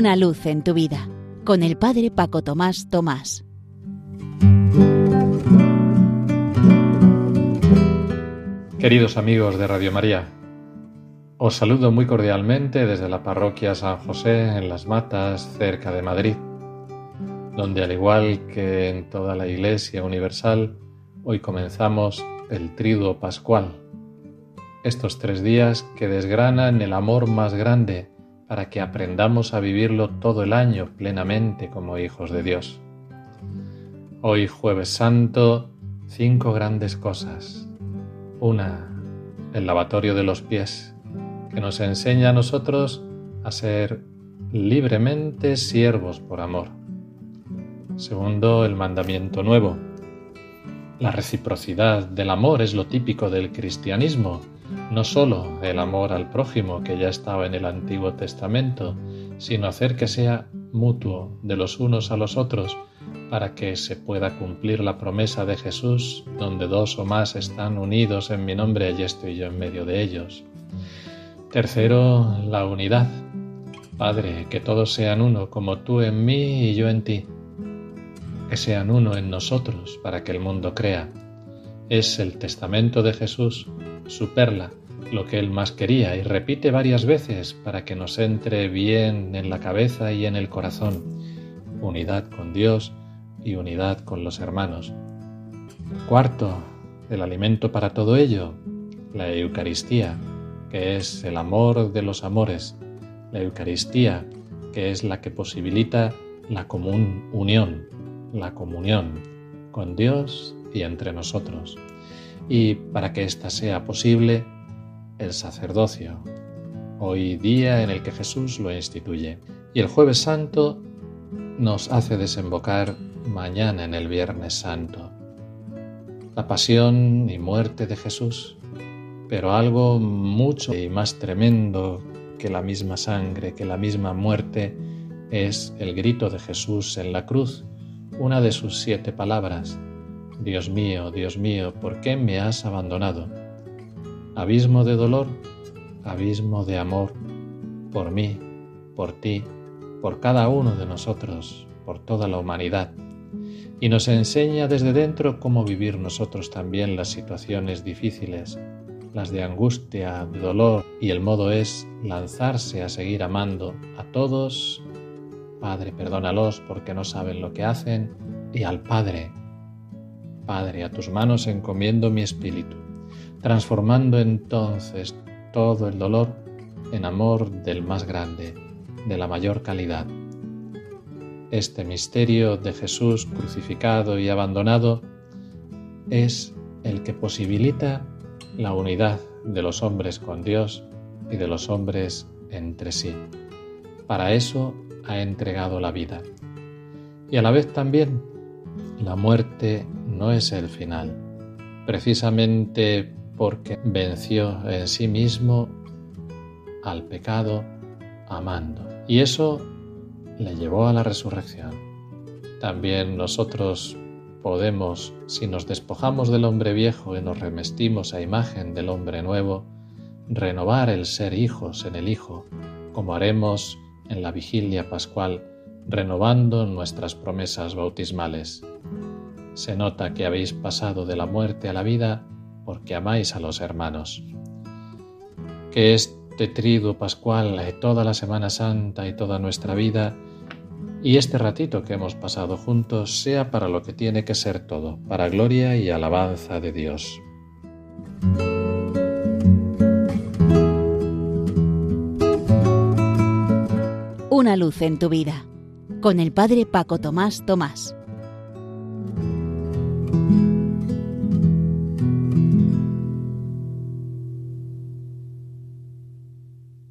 Una luz en tu vida con el Padre Paco Tomás Tomás. Queridos amigos de Radio María, os saludo muy cordialmente desde la parroquia San José en Las Matas, cerca de Madrid, donde al igual que en toda la Iglesia Universal, hoy comenzamos el Triduo Pascual, estos tres días que desgranan el amor más grande para que aprendamos a vivirlo todo el año plenamente como hijos de Dios. Hoy jueves santo, cinco grandes cosas. Una, el lavatorio de los pies, que nos enseña a nosotros a ser libremente siervos por amor. Segundo, el mandamiento nuevo. La reciprocidad del amor es lo típico del cristianismo no sólo el amor al prójimo que ya estaba en el Antiguo Testamento, sino hacer que sea mutuo de los unos a los otros para que se pueda cumplir la promesa de Jesús, donde dos o más están unidos en mi nombre, allí estoy yo en medio de ellos. Tercero, la unidad. Padre, que todos sean uno, como tú en mí y yo en ti. Que sean uno en nosotros, para que el mundo crea. Es el testamento de Jesús su perla, lo que él más quería, y repite varias veces para que nos entre bien en la cabeza y en el corazón. Unidad con Dios y unidad con los hermanos. Cuarto, el alimento para todo ello, la Eucaristía, que es el amor de los amores, la Eucaristía, que es la que posibilita la común unión, la comunión con Dios y entre nosotros y para que ésta sea posible, el sacerdocio, hoy día en el que Jesús lo instituye. Y el jueves santo nos hace desembocar mañana en el viernes santo. La pasión y muerte de Jesús, pero algo mucho y más tremendo que la misma sangre, que la misma muerte, es el grito de Jesús en la cruz, una de sus siete palabras, Dios mío, Dios mío, ¿por qué me has abandonado? Abismo de dolor, abismo de amor, por mí, por ti, por cada uno de nosotros, por toda la humanidad. Y nos enseña desde dentro cómo vivir nosotros también las situaciones difíciles, las de angustia, de dolor, y el modo es lanzarse a seguir amando a todos. Padre, perdónalos porque no saben lo que hacen, y al Padre, Padre, a tus manos encomiendo mi espíritu, transformando entonces todo el dolor en amor del más grande, de la mayor calidad. Este misterio de Jesús crucificado y abandonado es el que posibilita la unidad de los hombres con Dios y de los hombres entre sí. Para eso ha entregado la vida. Y a la vez también la muerte no es el final, precisamente porque venció en sí mismo al pecado amando. Y eso le llevó a la resurrección. También nosotros podemos, si nos despojamos del hombre viejo y nos remestimos a imagen del hombre nuevo, renovar el ser hijos en el Hijo, como haremos en la vigilia pascual, renovando nuestras promesas bautismales. Se nota que habéis pasado de la muerte a la vida porque amáis a los hermanos. Que este triduo pascual, toda la Semana Santa y toda nuestra vida, y este ratito que hemos pasado juntos sea para lo que tiene que ser todo, para gloria y alabanza de Dios. Una luz en tu vida, con el Padre Paco Tomás Tomás.